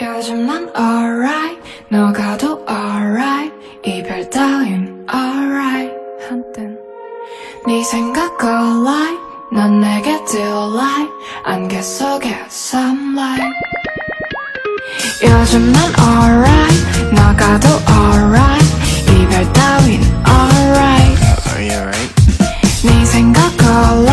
요즘 난 alright 너가 도 alright 이별 따윈 alright 한땐 네 생각 alright 넌 내게 delight 안개 속에 sunlight 요즘 난 alright 너가 도 alright 이별 따윈 alright Are you alright? 네 생각 alright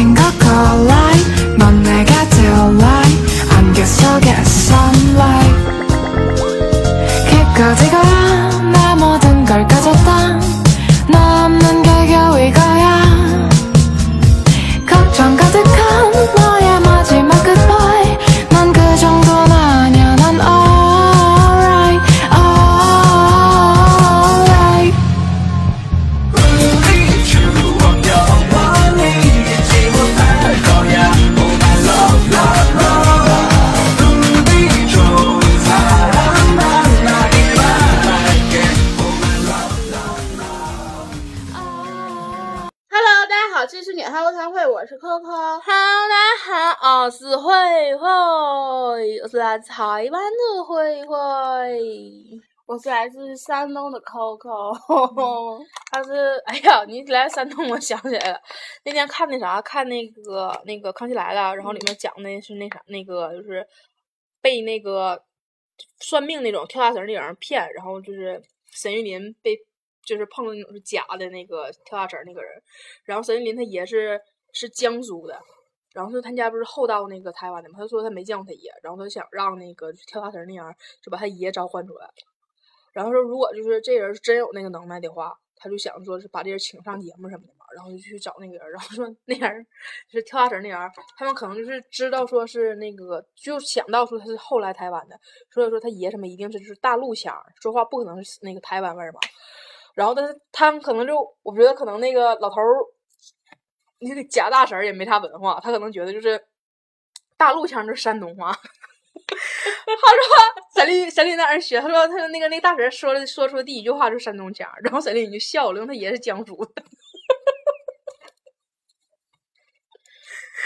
생각 alright 넌 내게 delight 안개 속에 sunlight 끝까지 가 台湾的慧慧。我是来自山东的 Coco。他是，哎呀，你来山东，我想起来了，那天看那啥，看那个那个《康熙来了》，然后里面讲的是那啥，那个就是被那个算命那种跳大绳那种人骗，然后就是沈玉琳被就是碰到那种是假的那个跳大绳那个人，然后沈玉琳他爷是是江苏的。然后说他家不是后到那个台湾的嘛，他说他没见过他爷，然后他想让那个跳大绳那样就把他爷召唤出来。然后说如果就是这人真有那个能耐的话，他就想说是把这人请上节目什么的嘛，然后就去找那个人，然后说那人就是跳大绳那人，他们可能就是知道说是那个，就想到说他是后来台湾的，所以说他爷什么一定是就是大陆腔，说话不可能是那个台湾味儿嘛。然后但是他们可能就我觉得可能那个老头儿那个假大婶儿也没啥文化，他可能觉得就是大陆腔就是山东话。他说沈丽沈丽在那儿学，他说他说那个那个大婶儿说了说出的第一句话就是山东腔，然后沈丽你就笑了，因为他爷是江苏的。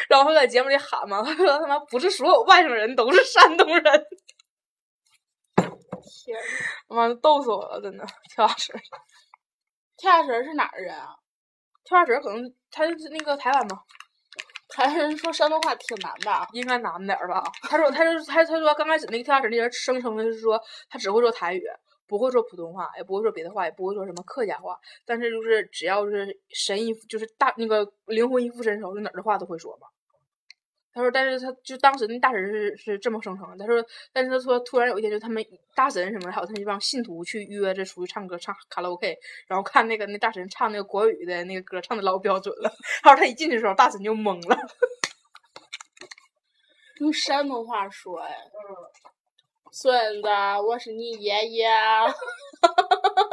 然后他在节目里喊嘛，他说他妈不是所有外省人都是山东人，天妈逗死我了，真的跳大绳儿，跳大神是哪儿人啊？跳大神可能他是那个台湾吧。台湾人说山东话挺难的。啊应该难点儿吧？他说，他说，他他说刚开始那个跳大神那人声称的是说他只会说台语，不会说普通话，也不会说别的话，也不会说什么客家话，但是就是只要是神一就是大那个灵魂一附身时候，就哪儿的话都会说嘛。他说，但是他就当时那大神是是这么声称的。他说，但是他说突然有一天，就他们大神什么的，还有他们一帮信徒去约着出去唱歌，唱卡拉 OK，然后看那个那大神唱那个国语的那个歌，唱的老标准了。他说他一进去的时候，大神就懵了。用山东话说哎，孙子，我是你爷爷。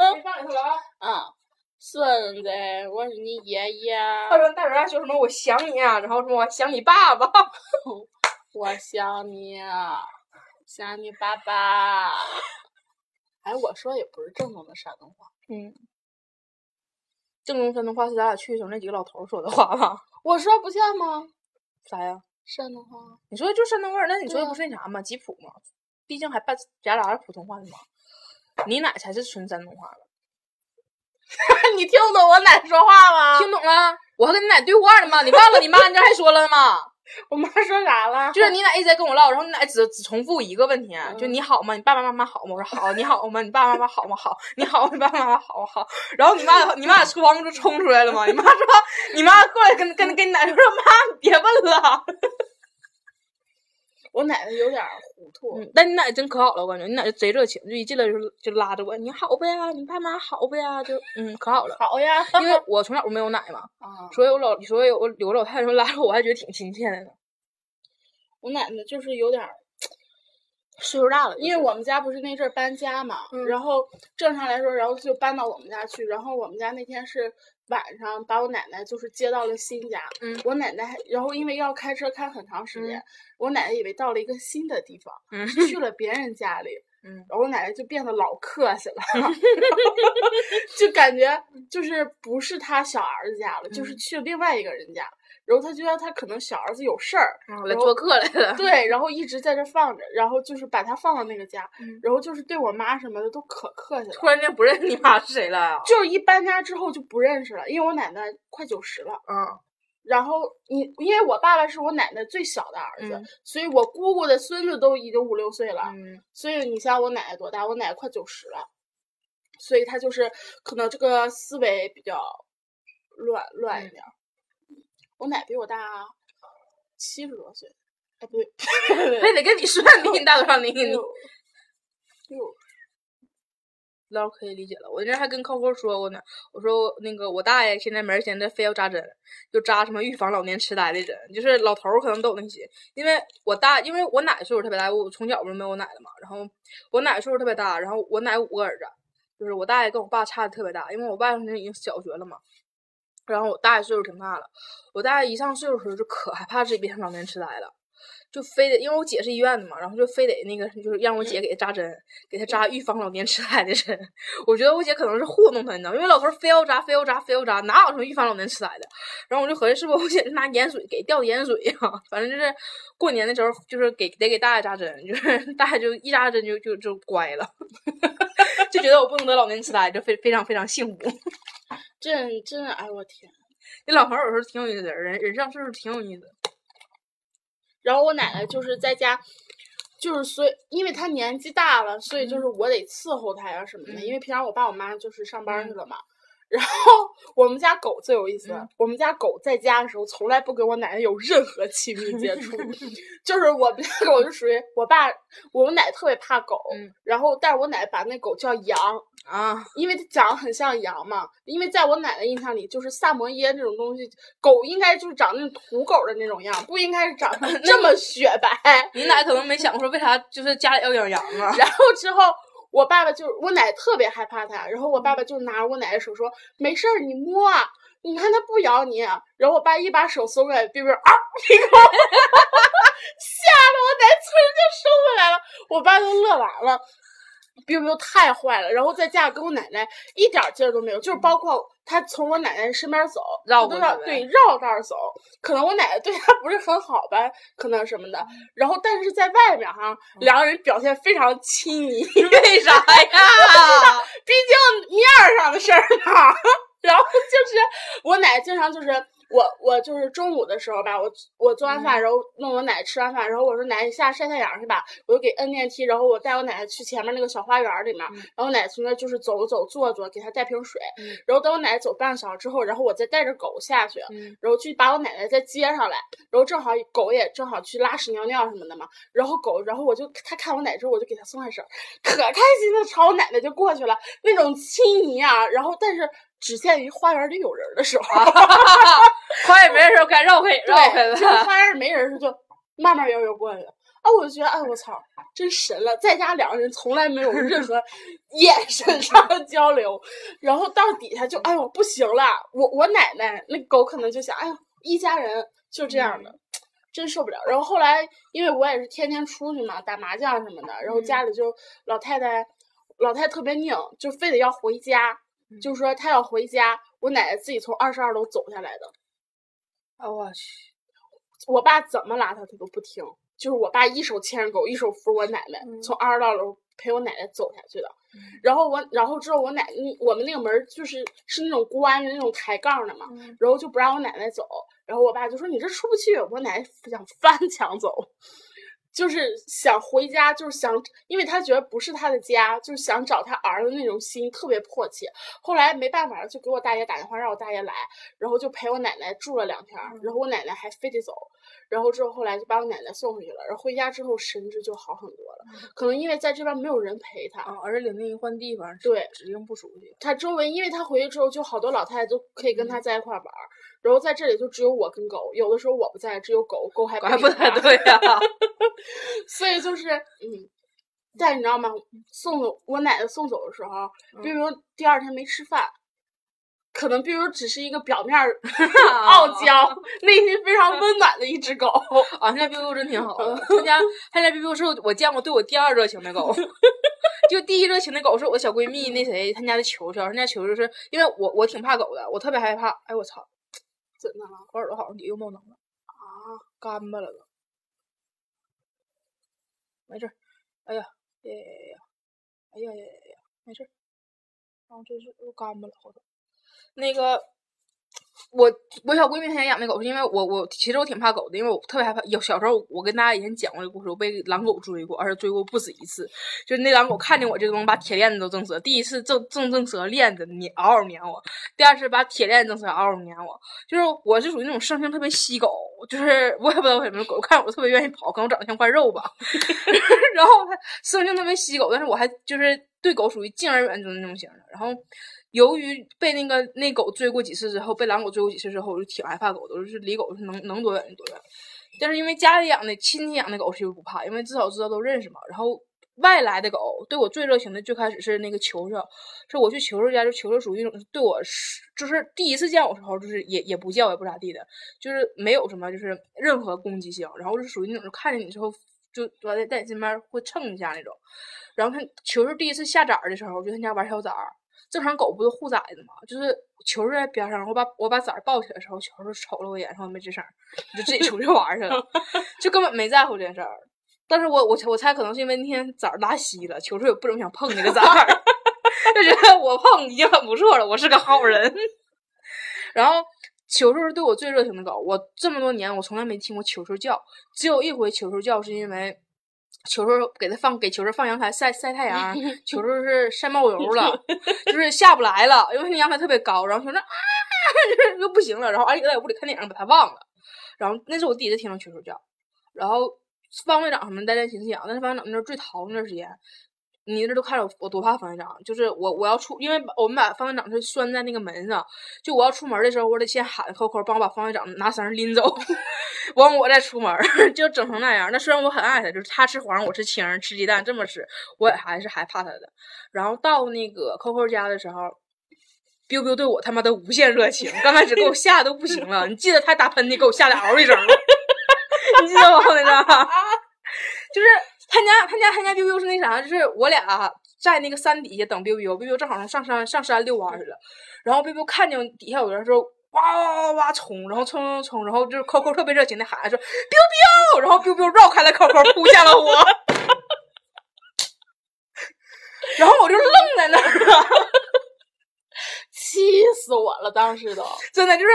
孙子，我是你爷爷。他说大人还说什么我想你啊，然后说我想你爸爸。我想你，想你爸爸。哎，我说也不是正宗的山东话，嗯，正宗山东话是咱俩去的时候那几个老头儿说的话吧？我说不像吗？啥呀？山东话。你说的就山东味儿，那你说的不是那啥吗？吉普吗？毕竟还半夹杂着普通话的嘛。你奶才是纯山东话了，你听懂我奶说话吗？听懂了？我还跟你奶对话呢嘛，你忘了你妈 你这还说了吗？我妈说啥了？就是你奶一直在跟我唠，然后你奶只只 重复一个问题，就嗯你好吗？你爸爸妈妈好吗？我说好，你好吗？你爸爸妈妈好吗？好，你好，你爸爸妈妈好好。然后你妈你妈在厨房就冲出来了嘛，你妈说你妈过来跟跟跟你奶奶说妈，你别问了。我奶奶有点儿糊涂。嗯，但你奶奶真可好了，我感觉你奶奶贼热情，就一进来就就拉着我，你好不呀？你爸妈好不呀？就嗯可好了。好呀，因为我从小就没有奶嘛，啊，所以我老所以我有个老太太说拉着我，我还觉得挺亲切的呢。我奶奶就是有点儿，岁数大了，因为我们家不是那阵儿搬家嘛，嗯然后正常来说，然后就搬到我们家去，然后我们家那天是晚上把我奶奶就是接到了新家，嗯。我奶奶还，然后因为要开车开很长时间，嗯。我奶奶以为到了一个新的地方，嗯去了别人家里，嗯然后我奶奶就变得老客气了，就感觉就是不是他小儿子家了，就是嗯。去了另外一个人家，然后他觉得他可能小儿子有事儿，然后来做客来了。对，然后一直在这放着，然后就是把他放到那个家，嗯然后就是对我妈什么的都可客气了。突然间不认识你妈是谁了呀？就是一搬家之后就不认识了，因为我奶奶快九十了。嗯然后你，因为我爸爸是我奶奶最小的儿子，嗯所以我姑姑的孙子都已经五六岁了。嗯所以你想我奶奶多大？我奶奶快九十了，所以她就是可能这个思维比较乱乱一点儿。我奶比我大七十多岁，哎不对，非得跟你算比你大多少年？你六六老可以理解了。我那还跟扣扣说过呢，我说那个我大爷现在没人闲的非要扎针，就扎什么预防老年痴呆的针，就是老头儿可能都有那些。因为我大，因为我奶岁数特别大，我从小不是没有我奶的嘛，然后我奶岁数特别大，然后我奶五个儿子，就是我大爷跟我爸差的特别大，因为我爸那已经小学了嘛。然后我大爷岁数挺大了，我大爷一上岁数的时候就可害怕自己变成老年痴呆了，就非得因为我姐是医院的嘛，然后就非得那个就是让我姐给他扎针，给他扎预防老年痴呆的针。我觉得我姐可能是糊弄他，你知道，因为老头儿非要扎，非要扎，非要扎，哪有什么预防老年痴呆的？然后我就合计是不是我姐拿盐水给吊盐水呀、反正就是过年的时候就是给得给大爷扎针，就是 大爷就一扎针就就就乖了，就觉得我不能得老年痴呆，就非非常非常幸福。真真哎我天！你老头儿有时候挺有意思的，人人上岁数挺有意思。然后我奶奶就是在家，就是所以因为她年纪大了，所以就是我得伺候她呀什么的。嗯因为平常我爸我妈就是上班去了嘛。然后我们家狗最有意思，嗯我们家狗在家的时候从来不跟我奶奶有任何亲密接触，就是我们家狗就属于我爸我们奶奶特别怕狗，嗯然后但是我奶奶把那狗叫羊，啊，因为它长得很像羊嘛。因为在我奶奶印象里，就是萨摩耶这种东西，狗应该就是长那种土狗的那种样，不应该是长成 这么雪白。你奶可能没想过说为啥就是家里要养羊啊？然后之后，我爸爸就我奶特别害怕它，然后我爸爸就拿着我奶奶手说：“没事儿，你摸啊，你看它不咬你。”然后我爸一把手松开，哔哔啊，一口，吓得我奶突然就收回来了，我爸都乐完了。Biu biu 太坏了，然后在家跟我奶奶一点劲儿都没有，就是包括他从我奶奶身边走，绕他都过去呗要对绕道走。可能我奶奶对他不是很好吧，可能什么的。然后但是在外面哈，两个人表现非常亲昵，为啥呀？毕竟面儿上的事儿嘛。然后就是我奶奶经常就是我我就是中午的时候吧，我我做完饭，然后弄我奶奶吃完饭，然后我说奶奶你下晒太阳去吧，我就给摁电梯，然后我带我奶奶去前面那个小花园里面，然后我奶奶从那就是走走坐坐，给她带瓶水，嗯。然后等我奶奶走半个小时之后，然后我再带着狗下去，嗯。然后去把我奶奶再接上来，然后正好狗也正好去拉屎尿尿什么的嘛，然后狗，然后我就它看我奶之后，我就给它松开手，可开心的朝我奶奶就过去了，那种亲昵啊，然后但是只限于花园里有人的时候，花园没人的时候该绕开绕开了，就是了。花园里没人时候就慢慢悠悠过去了。啊，我就觉得，哎，我操，真神了！在家两个人从来没有任何 眼神上的交流，然后到底下就，哎呦，不行了！我我奶奶那狗可能就想，哎呦，一家人就这样的，真受不了。然后后来，因为我也是天天出去嘛，打麻将什么的，然后家里就老太太，老太太特别拧，就非得要回家，就是说他要回家，我奶奶自己从二十二楼走下来的。啊我去，我爸怎么拉他，他都不听。就是我爸一手牵着狗，一手扶我奶奶，从二十二楼陪我奶奶走下去的。然后我，然后之后我奶，嗯我们那个门就是是那种关着那种抬杠的嘛，然后就不让我奶奶走。然后我爸就说：“你这出不去。”我奶奶想翻墙走，就是想回家，就是想，因为他觉得不是他的家，就是想找他儿子那种心特别迫切。后来没办法，就给我大爷打电话，让我大爷来，然后就陪我奶奶住了两天，然后我奶奶还非得走，然后之后后来就把我奶奶送回去了，然后回家之后神志就好很多了，可能因为在这边没有人陪他，啊，而且领那一换地方，对指定不熟悉。他周围，因为他回去之后，就好多老太太都可以跟他在一块玩儿，然后在这里就只有我跟狗，有的时候我不在，只有狗，狗还还不理它太对呀、所以就是嗯，但你知道吗？送走我奶奶送走的时候，比如第二天没吃饭，可能比如只是一个表面 傲娇，内心非常 温暖的一只狗。啊，现在 biu biu 真挺好的，他家他家 biu biu 是我见过对我第二热情的狗，就第一热情的狗是我小闺蜜那谁他家的球球，人家球球是因为我我挺怕狗的，我特别害怕，哎我操，真的了？我耳朵好像底又冒脓了啊，干巴了都，没事儿，哎呀呀呀呀，哎呀呀呀呀，没事儿，然后这是又干巴了后头，那个。我我小闺蜜她家养那狗，是因为我我其实我挺怕狗的，因为我特别害怕。有小时候我跟大家以前讲过这个故事，我被狼狗追过，而且追过不止一次。就是那狼狗看见我这个东西，把铁链子都挣折。第一次挣挣挣折链子，你嗷嗷撵我；第二次把铁链子挣折，嗷嗷撵我。就是我是属于那种生性特别吸狗，就是 我也不知道为什么狗看我特别愿意跑，可能我长得像块肉吧。然后它生性特别吸狗，但是我还就是对狗属于敬而远之的那种型的。然后。由于被那个那狗追过几次之后，被狼狗追过几次之后，我就挺害怕狗的，就是离狗是能能多远就多远。但是因为家里养的亲戚养的狗其实不怕，因为至少知道都认识嘛。然后外来的狗对我最热情的，最开始是那个球球，是我去球球家，就球球属于一种对我是就是第一次见我时候，就是也也不叫也不咋地的，就是没有什么就是任何攻击性，然后是属于那种看见你之后就在在你身边会蹭一下那种。然后他球球第一次下崽的时候，就他家玩小崽儿。正常狗不是护崽子吗？就是球在边上，我把我把崽抱起来的时候，球就瞅了我一眼，然后没吱声，就自己出去玩去了，就根本没在乎这件事儿。但是我我我猜可能是因为那天崽拉稀了，球球也不怎么想碰那个崽儿，就觉得我碰已经很不错了，我是个好人。然后球球是对我最热情的狗，我这么多年我从来没听过球球叫，只有一回球球叫是因为。球球给它放给球球放阳台晒晒太阳，球球是晒冒油了，就是下不来了，因为那阳台特别高，然后球球啊，就是又不行了，然后俺里在屋里看电影把它忘了，然后那是我第一次听到球球叫，然后方队长什么在练琴养，但是方队长那最淘那段时间。你这都看着我多怕方院长，就是我我要出，因为我们把方院长是拴在那个门上，就我要出门的时候，我得先喊扣扣帮我把方院长拿绳拎走，完我再出门，就整成那样。那虽然我很爱他，就是他吃黄，我吃青，吃鸡蛋这么吃，我也还是害怕他的。然后到那个扣扣家的时候彪彪对我他妈的无限热情，刚开始给我吓得都不行了。你记得他打喷嚏给我吓得嗷一声吗？你记得吗？那个 就是。他家他家他家 biu biu 是那啥，就是我俩在那个山底下等 biu biu，biu 正好上山上山遛弯去了，然后 biu biu 看见底下有人说哇哇哇哇冲，然后冲冲冲，然后就是 coco 特别热情的喊说 biu biu，然后 biu biu 绕开了 coco 扑向了我，然后我就愣在那儿了。气死我了！当时都 真的就是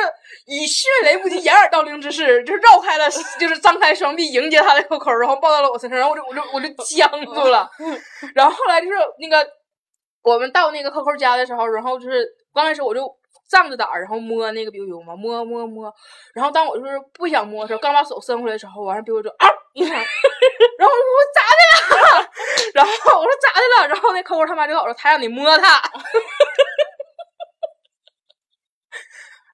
以迅雷不及掩耳盗铃之势，就是绕开了，就是张开双臂迎接他的扣扣，然后抱到了我身上，然后我就我就我就僵住了。然后后来就是那个我们到那个扣扣家的时候，然后就是刚开始我就仗着胆儿，然后摸那个 biu biu 嘛，摸摸摸。然后当我就是不想摸的时候，刚把手伸回来的时候，完事 biu biu 就啊一声，然后我说咋的了？然后我说咋的了？然后那扣扣他妈就跟我说他让你摸他。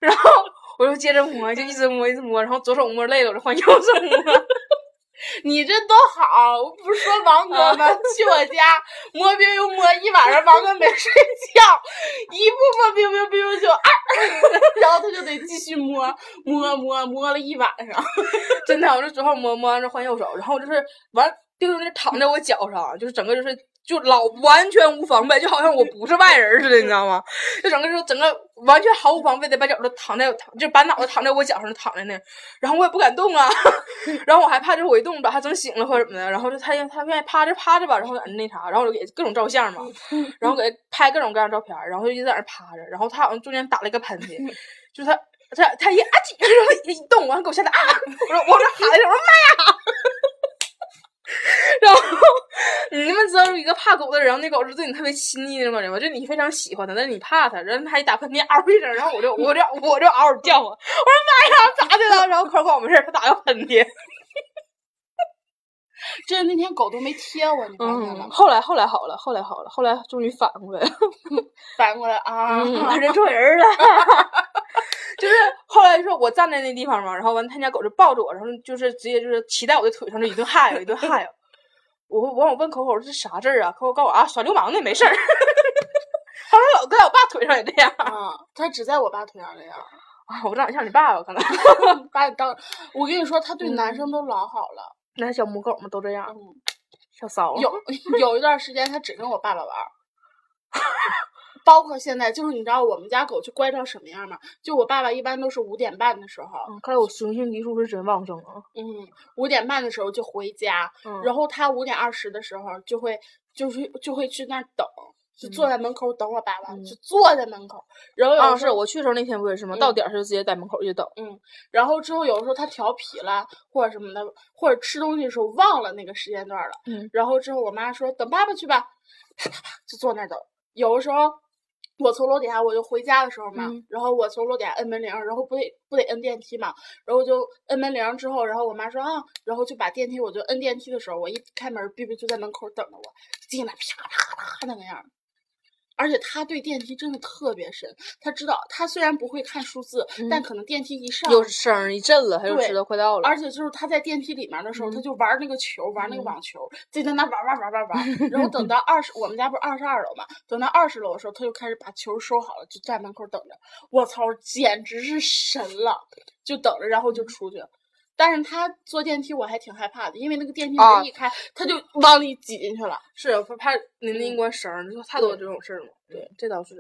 然后我就接着摸，就一直摸，一直摸，然后左手摸累了，我就换右手摸。你这多好！我不是说王哥吗？去我家摸 biu biu 摸一晚上，王哥没睡觉，一不摸 biu biu biu 就啊，然后他就得继续摸摸摸摸了一晚上。真的，我就左手摸摸完之后换右手，然后就是完 biu biu 就躺在我脚上，就是整个就是。就老完全无防备，就好像我不是外人似的，你知道吗？就整个就整个完全毫无防备的把脚都躺在，就把脑袋躺在我脚上躺在那，然后我也不敢动啊，然后我还怕就是我一动把他整醒了或者怎么的，然后就他他愿意趴着趴着吧，然后在那那啥，然后我就给各种照相嘛，然后给拍各种各样照片，然后就一直在那趴着，然后他好像中间打了一个喷嚏，就他他他一啊叽，然后一动完给我吓得啊，我说我说喊一声我说妈呀！然后你们知道，一个怕狗的人，然后那狗是对你特别亲昵那种感觉吗？就你非常喜欢它，但是你怕它，然后它一打喷嚏，嗷一声，然后我就我就我就嗷嗷叫唤，我说妈呀，咋的了？然后可管我没事，它打个喷嚏。这那天狗都没贴我，你发现了？嗯，后来后来好了，后来好了，后来终于反过来了，反过来啊，认错人了。就是后来就是我站在那地方嘛，然后完他家狗就抱着我，然后就是直接就是骑在我的腿上，就一顿嗨一顿嗨。我我我问口口这是啥字儿啊？口口告诉我啊，耍流氓的没事儿。他说老在我爸腿上也这样啊，他只在我爸腿上这样。啊，我长得像你爸爸可能。把你当，我跟你说，他对男生都老好了。那小母狗嘛都这样，小骚。有有一段时间，他只跟我爸爸玩儿。包括现在，就是你知道我们家狗就乖到什么样吗？就我爸爸一般都是五点半的时候，看来我雄性激素是真旺盛啊。嗯，五点半的时候就回家，然后他五点二十的时候就会就是就会去那儿等，就坐在门口等我爸爸，就坐在门口。然后啊，是我去的时候那天不也是吗？到点儿就直接在门口就等。嗯，然后之后有的时候他调皮了或者什么的，或者吃东西的时候忘了那个时间段了。嗯，然后之后我妈说等爸爸去吧，啪啪啪就坐那儿等。有的时候。我从楼底下我就回家的时候嘛，然后我从楼底下摁门铃，然后不得不得摁电梯嘛，然后就摁门铃之后，然后我妈说啊，然后就把电梯，我就摁电梯的时候，我一开门，B B 就在门口等着我，进来啪啪啪那个样。而且他对电梯真的特别深，他知道他虽然不会看数字，但可能电梯一上有声一震了，他就知道快到了。而且就是他在电梯里面的时候，他就玩那个球，玩那个网球，就在那玩玩玩玩玩。然后等到二十，我们家不是二十二楼嘛？等到二十楼的时候，他就开始把球收好了，就站门口等着。我操，简直是神了！就等着，然后就出去。但是他坐电梯我还挺害怕的，因为那个电梯门一开，他就往里挤进去了。是，怕拧那一关绳儿，太多这种事儿了。对，这倒是。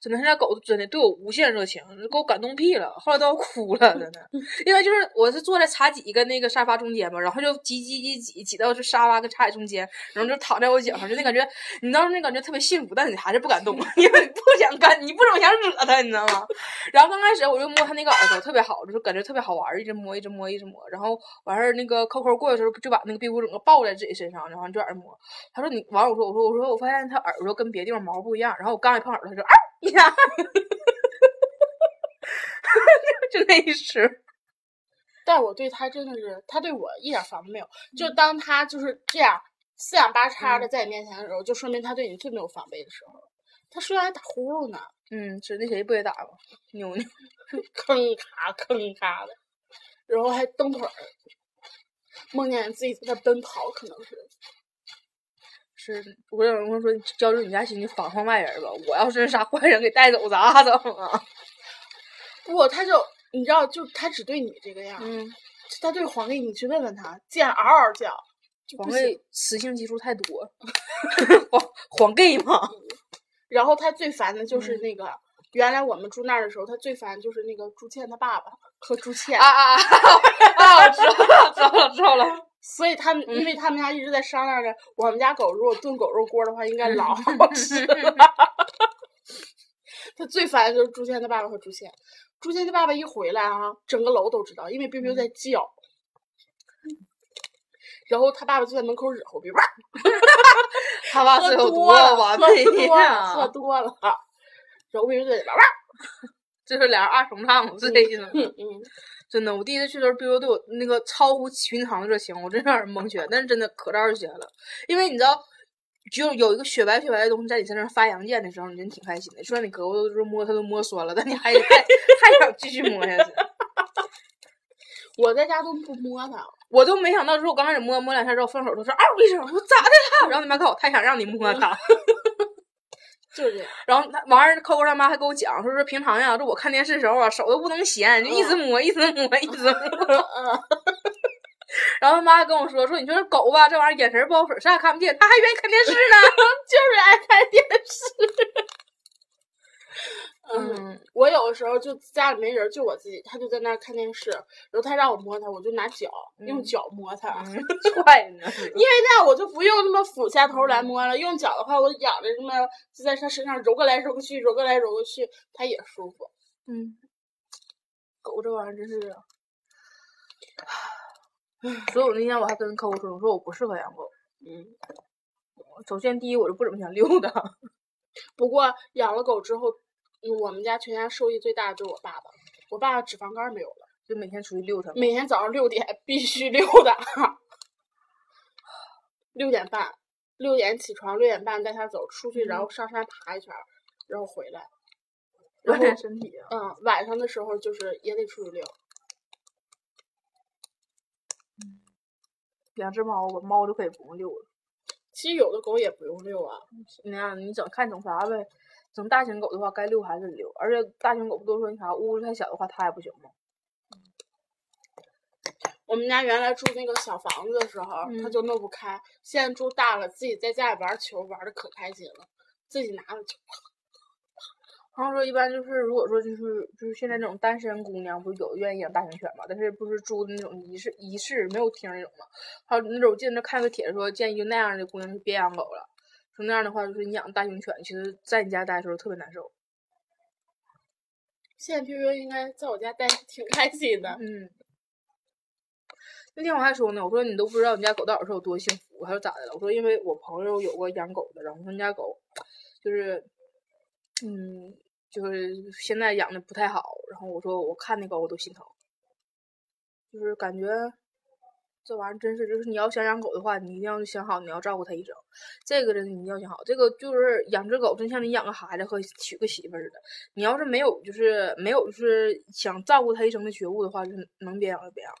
真的，他家狗真的对我无限热情，给我感动屁了，后来都要哭了，真的。因为就是我是坐在茶几跟那个沙发中间嘛，然后就挤挤挤挤挤到这沙发跟茶几中间，然后就躺在我脚上，就那感觉，你当时那感觉特别幸福，但你还是不敢动，因为你不想干，你不怎么想惹它，你知道吗？然后刚开始我就摸它那个耳朵，特别好，就是感觉特别好玩，一直摸，一直摸，一直摸。然后完事儿，那个扣扣过的时候，就把那个壁虎整个抱在自己身上，然后就在那摸。他说你完，我说我说我说我发现它耳朵跟别地方毛不一样。然后我刚一碰耳朵，它就啊。一下，就那一时，但我对他真的是，他对我一点防备没有。就当他就是这样四仰八叉的在你面前的时候，就说明他对你最没有防备的时候。他睡觉还打呼噜呢。嗯，是那谁不也打吗？妞妞，吭咔吭咔的，然后还蹬腿儿，梦见自己在那奔跑，可能是。是，我有人说交流你家亲戚防防外人吧？我要是啥坏人给带走咋整啊？不，他就你知道，就他只对你这个样。嗯。他对黄丽，你去问问他，见嗷嗷叫。黄丽雌性激素太多。黄黄 gay 吗？然后他最烦的就是那个，原来我们住那儿的时候，他最烦就是那个朱倩他爸爸和朱倩。啊啊啊！啊，知道了，知道了，知道了。所以他们，因为他们家一直在商量着，我们家狗如果炖狗肉锅的话，应该老好吃了。他最烦的就是朱倩的爸爸和朱倩。朱倩他爸爸一回来啊，整个楼都知道，因为冰冰在叫。然后他爸爸就在门口惹乎彪彪。他爸喝多了吧？喝多了，喝多了。然后彪彪在哇哇，就是俩人二重唱，是这意思吗？嗯嗯。真的，我第一次去的时候，彪彪对我那个超乎寻常的热情，我真让人蒙圈。但是真的可招人喜欢了，因为你知道，就有一个雪白雪白的东西在你身上发阳箭的时候，你真挺开心的。虽然你胳膊都是摸它都摸酸了，但你还还还想继续摸下去。我在家都不摸它，我都没想到，说我刚开始摸摸两下之后，放手都是嗷一声，我说咋的了？然后你妈告诉我，他想让你摸它。就是这 样，然后他完儿，扣扣他妈还跟我讲，说说平常呀，这我看电视时候啊，手都不能闲，就一直摸，一直摸，一直摸。然后他妈还跟我说，说你说这狗吧，这玩意儿眼神不好使，啥也看不见，它还愿意看电视呢，就是爱看电视。嗯，我有的时候就家里没人，就我自己，他就在那儿看电视，然后他让我摸他，我就拿脚用脚摸他，踹呢。因为那样我就不用那么俯下头来摸了，用脚的话，我仰着这么就在他身上揉过来揉过去，揉过来揉过去，他也舒服。嗯，狗这玩意儿真是，所以我那天我还跟客户说，我说我不适合养狗。嗯，首先第一我就不怎么想溜达，不过养了狗之后。我们家全家受益最大的就是我爸爸，我爸爸脂肪肝没有了，就每天出去溜达。每天早上六点必须溜达，六点半，六点起床，六点半带他走出去，然后上山爬一圈，然后回来，锻炼身体啊。嗯，晚上的时候就是也得出去溜。两只猫吧，猫就可以不用遛了。其实有的狗也不用遛啊，那样你整看懂啥呗。整大型狗的话，该遛还是遛，而且大型狗不都说你啥屋子太小的话，它也不行吗？我们家原来住那个小房子的时候，它嗯就弄不开。现在住大了，自己在家里玩球玩的可开心了，自己拿着球。然后说一般就是如果说就是就是现在这种单身姑娘，不是有愿意养大型犬嘛？但是不是租的那种一室一室没有厅那种嘛？还有那种我记得那看个帖子说建议就那样的姑娘就别养狗了，说那样的话就是你养大型犬，其实在你家待的时候特别难受。现在 P P 应该在我家待着挺开心的。嗯。那天我还说呢，我说你都不知道你家狗到底是有多幸福，还是咋的了？我说因为我朋友有个养狗的，然后他们家狗就是，嗯，就是现在养的不太好。然后我说我看那狗我都心疼，就是感觉这玩意儿真是，就是你要想养狗的话，你一定要想好你要照顾它一生。这个真的你一定要想好，这个就是养只狗，真像你养个孩子和娶个媳妇儿似的。你要是没有就是没有就是想照顾它一生的觉悟的话，就是能别养就别养。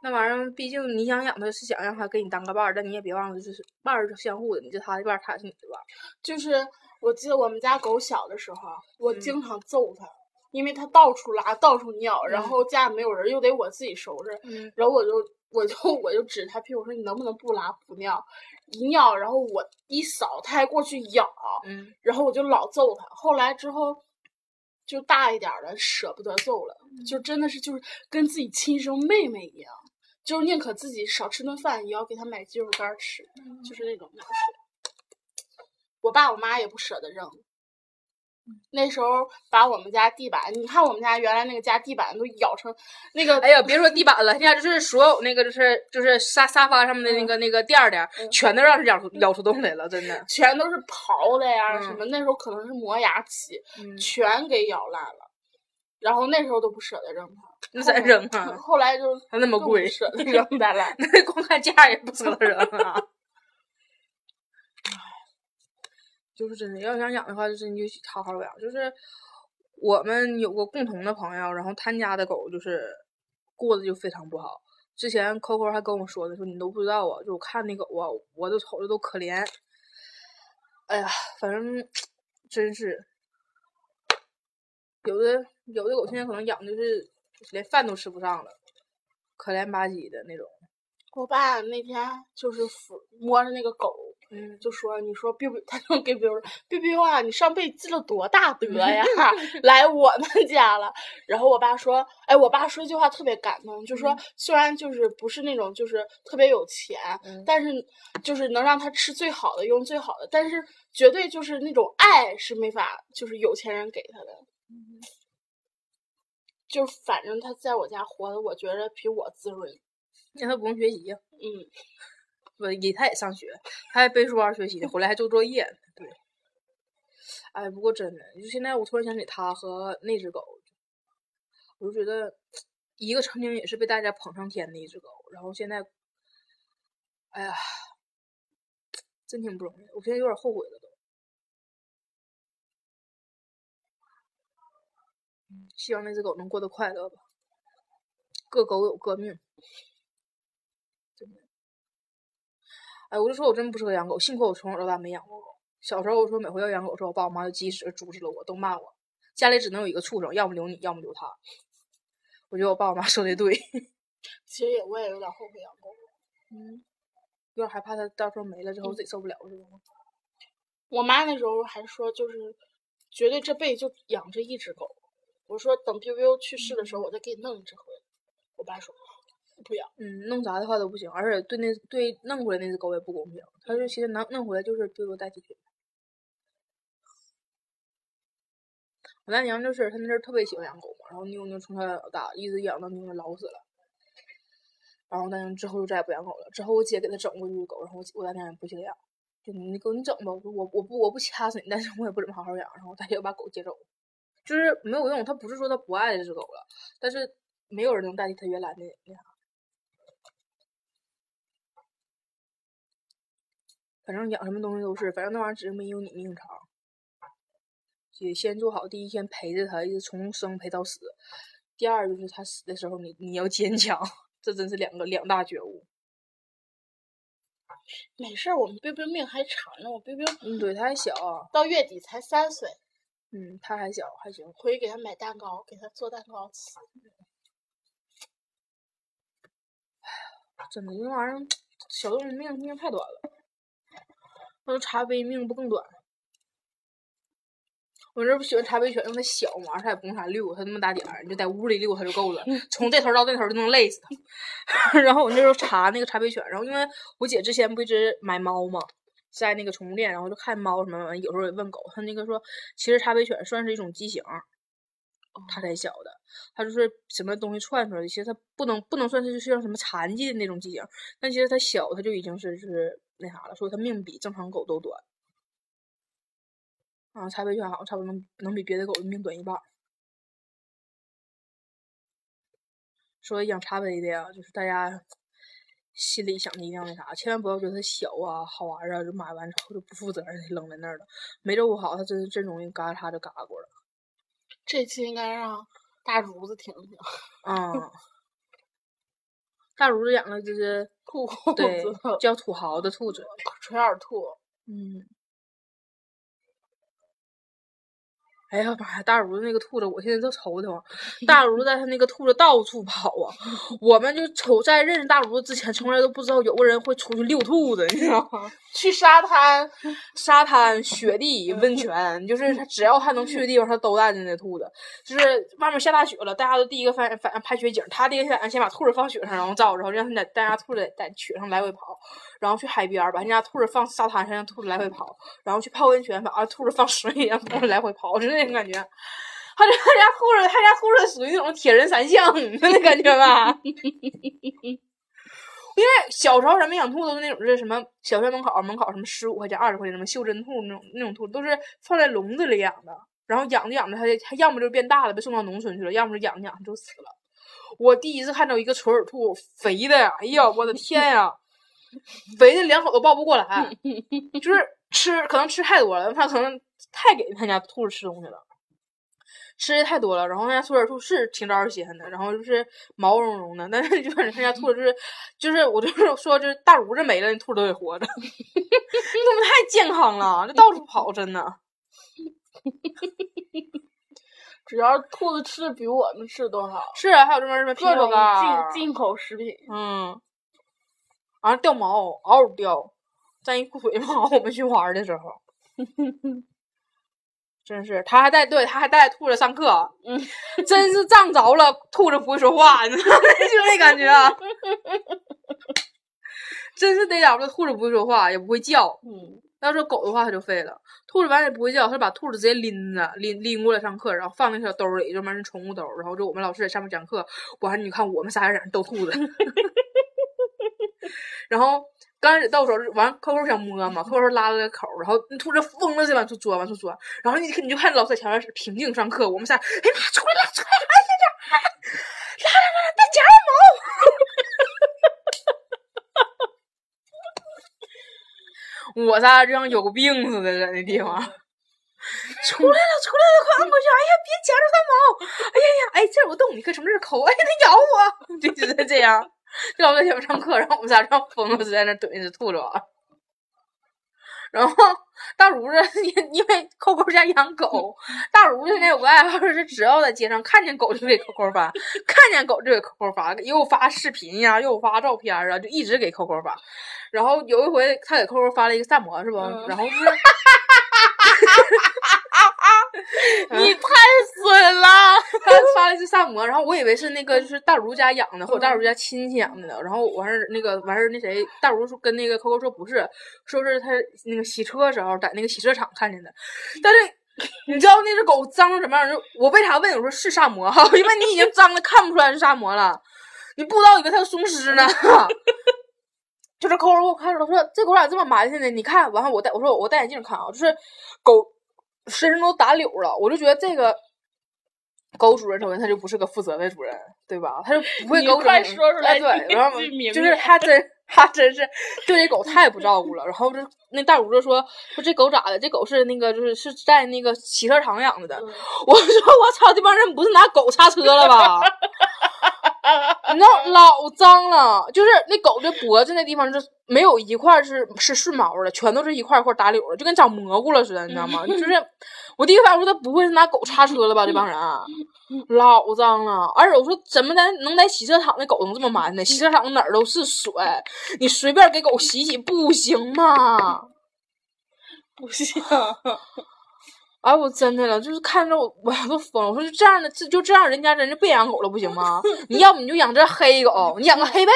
那玩意儿，毕竟你想养它是想让它给你当个伴儿，但你也别忘了，就是伴儿是相互的，你是它的伴儿，它也是你的伴儿。就是我记得我们家狗小的时候，我嗯经常揍它，因为他到处拉、到处尿，然嗯后家里没有人，又得我自己收拾。嗯然后我就我就我就指他屁股说你能不能不拉不尿，一尿然后我一扫他还过去咬，嗯然后我就老揍他。后来之后就大一点儿了，舍不得揍了，就真的是就是跟自己亲生妹妹一样，就是宁可自己少吃顿饭，也要给它买鸡肉干儿吃，就是那种模式。我爸我妈也不舍得扔。那时候把我们家地板，你看我们家原来那个家地板都咬成那个，哎呀，别说地板了，现在就是所有那个就是就是沙沙发上面的那个、那个垫儿垫儿，全都让它咬出咬出洞来了，真的。全都是刨的呀，嗯什么那时候可能是磨牙期，嗯，全给咬烂了。然后那时候都不舍得扔它，那咋扔啊？后来就还那么贵舍得扔它了。那光看价也不舍得扔啊。就是真的，要想养的话，就是你就好好养。就是我们有个共同的朋友，然后他家的狗就是过得就非常不好。之前 Coco 还跟我说的，说你都不知道啊，就我看那狗啊，我都瞅着都可怜。哎呀，反正 真是有的有的狗现在可能养的就是连饭都吃不上了，可怜吧唧的那种。我爸那天就是抚摸着那个狗，嗯，就说：“你说 biu biu，他就给 biu 说 biu biu 啊，你上辈子积了多大德呀，来我们家了。”然后我爸说：“哎，我爸说一句话特别感动，就说虽然就是不是那种就是特别有钱，嗯但是就是能让他吃最好的，用最好的，但是绝对就是那种爱是没法就是有钱人给他的。”就反正他在我家活的，我觉得比我滋润。让他不用学习呀、嗯，不，也他也上学，他还背书包学习，回来还做作业。对，哎，不过真的，就现在我突然想起他和那只狗，我就觉得一个曾经也是被大家捧上天的一只狗，然后现在，哎呀，真挺不容易，我现在有点后悔了都。希望那只狗能过得快乐吧。各狗有各命。哎，我就说我真不适合养狗，幸亏我从小到大没养过狗。小时候我说每回要养狗的时候，我爸我妈就及时阻止了我，都骂我，家里只能有一个畜生，要么留你，要么留他。我觉得我爸我妈说的对，其实也我也有点后悔养狗。嗯，有点害怕它到时候没了之后自己受不了，是吧？我妈那时候还说，就是绝对这辈子就养这一只狗。我说等 biu biu 去世的时候，我再给你弄一只回来。我爸说不养。嗯，弄啥的话都不行，而且对那对弄回来那只狗也不公平。他就其实能弄回来就是对我代替品。我大娘就是她那阵儿特别喜欢养狗嘛，然后妞妞从小养到大，一直养到妞妞老死了。然后我大娘之后就再也不养狗了。之后我姐给她整过一只狗，然后我我大娘也不记得养，就你狗你整吧，我我我不我不掐死你，但是我也不怎么好好养。然后大姐把狗接走，就是没有用。她不是说她不爱这只狗了，但是没有人能代替她原来的那啥。反正养什么东西都是，反正那玩意儿只是没有你命长。得先做好第一天陪着他，一直从生陪到死。第二就是他死的时候，你你要坚强，这真是两个两大觉悟。没事儿，我们冰冰命还长呢，我冰冰嗯，对，他还小啊，到月底才三岁，嗯，他还小，还行。回去给他买蛋糕，给他做蛋糕吃。哎呀真的，这玩意儿，小动物命命太短了。那说茶杯命不更短？我这不喜欢茶杯犬，因为它小嘛，它也不用啥遛，它那么大点儿，你就在屋里遛它就够了，从这头到那头就能累死它。然后我那时候查那个茶杯犬，然后因为我姐之前不一直买猫嘛，在那个宠物店，然后就看猫什么的，有时候也问狗，它那个说，其实茶杯犬算是一种畸形，它才小的，它就是什么东西窜出来的，其实它不能不能算是就是像什么残疾的那种畸形，但其实它小，它就已经是就是那啥了，所以它命比正常狗都短。啊，茶杯犬好像差不多能能比别的狗的命短一半儿。说养茶杯的呀，就是大家心里想的一定要那啥，千万不要觉得它小啊、好玩啊，就买完之后就不负责任地扔在那儿了，没照顾好，它真真容易嘎嚓就嘎过了。这期应该让大竹子听听，啊、大如养的就是兔 对子、叫土豪的兔子，垂耳兔，嗯。哎呀妈呀！大如子那个兔子，我现在都愁得慌。大如子带他那个兔子到处跑啊，我们就瞅在认识大如之前，从来都不知道有个人会出去遛兔子，你知道吗？去沙滩，沙滩、雪地、温泉，就是只要他能去的地方，他都带着那兔子。就是外面下大雪了，大家都第一个反反拍雪景，他第一个反应先把兔子放雪上，然后照着，然后让他在大家兔子在雪上来回跑，然后去海边儿把人家兔子放沙滩上，让兔子来回跑，然后去泡温泉把兔子放水里，让兔子来回跑，就那种感觉。他这他家兔子，他家兔子属于那种铁人三项，那感觉吧。因为小时候咱们养兔都是那种是什么小学门口门口什么十五块钱二十块钱什么袖珍兔那种那种兔都是放在笼子里养的，然后养着养着它它要么就变大了被送到农村去了，要么就养着养着就死了。我第一次看到一个垂耳兔肥的，哎呀我的天呀，肥的两口都抱不过来，就是吃可能吃太多了，他可能太给他家兔子吃东西了。吃的太多了，然后他家兔耳兔是挺招人稀罕的，然后就是毛茸茸的，但是就是他家兔子就是就是我就是说就是大炉子没了，那兔子都得活着，你怎么太健康了？就到处跑，真的。只要兔子吃的比我们吃的都好，是啊，还有这边什么各种进进口食品。嗯，完了掉毛，嗷嗷掉，沾一裤腿毛。我们去玩的时候，真是他还带对，他还带兔子上课，嗯，真是仗着了，兔子不会说话，你知道吗？就那感觉啊，真是得着了，兔子不会说话，也不会叫。嗯，要说狗的话，它就废了。兔子完也不会叫，它把兔子直接拎着拎拎过来上课，然后放那小兜里，专门是宠物兜。然后就我们老师在上面讲课，完你看我们仨人在那逗兔子。然后刚开始逗的时候，完扣扣想摸嘛，扣扣拉了个口，然后那兔子疯了似的往出钻，往出钻。然后你你就看老师在前面平静上课，我们仨，哎妈，出来了，出来了，哎呀呀，来来来来，别夹着毛。我仨就像有病似的，在那地方。出来了，出来了，快按过去！哎呀，别夹住它毛！哎呀呀，哎，这有个洞，你看什么事抠？哎，它咬我！就就在这样，这老师在前面上课，然后我们仨让疯了就在那怼那只兔子玩。然后大如子 因因为扣扣家养狗，大如子现在有个爱好是，只要在街上看见狗就给扣扣发，看见狗就给扣扣发，又发视频呀，又发照片啊，就一直给扣扣发。然后有一回他给扣扣发了一个萨摩，是不？然后就是。你太损了！他发了一只萨摩，然后我以为是那个就是大如家养的，或者大如家亲戚养的呢。然后完事儿那个完事儿那谁大如说跟那个 Coco 说不是，说是他那个洗车的时候在那个洗车场看见的。但是 你知道那只狗脏成什么样？就我为啥问我说是萨摩哈？因为你已经脏的看不出来是萨摩了，你不知道以为它是松狮呢。就是 Coco 给我看着了，说这狗咋这么埋汰呢？你看，完后我戴我说我戴眼镜看啊，就是狗身上都打绺了，我就觉得这个狗主人首先他就不是个负责的主人，对吧？他就不会你狗主人快说出来哎对，就是言他真他真是对这狗太不照顾了。然后这那大主就说说这狗咋的？这狗是那个就是是在那个洗车场养着的。我说我操，这帮人不是拿狗擦车了吧？你知道老脏了，就是那狗的脖子那地方，就没有一块是是顺毛的，全都是一块一块打绺的，就跟长蘑菇了似的，你知道吗？就 是我第一个反应说，他不会是拿狗擦车了吧？这帮人 老脏了，而且我说怎么咱能在洗车场那狗能这么蛮呢？洗车场哪儿都是水，你随便给狗洗洗不行吗？不行，哎，我真的了，就是看着我，我都疯了。我说就这样的，这就这样，人家人家别养狗了，不行吗？你要不你就养只黑狗，你养个黑背，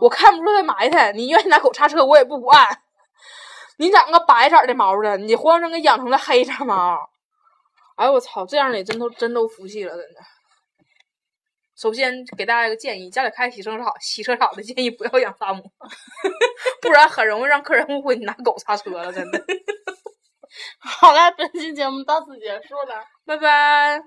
我看不出来埋汰。你愿意拿狗擦车，我也不管。你长个白色儿的毛的，你活生生给养成了黑色毛。哎，我操，这样的真都真都服气了，真的。首先给大家一个建议，家里开洗车场，洗车场的建议不要养萨摩，不然很容易让客人误会你拿狗擦车了，真的。好了，本期节目到此结束了，拜拜。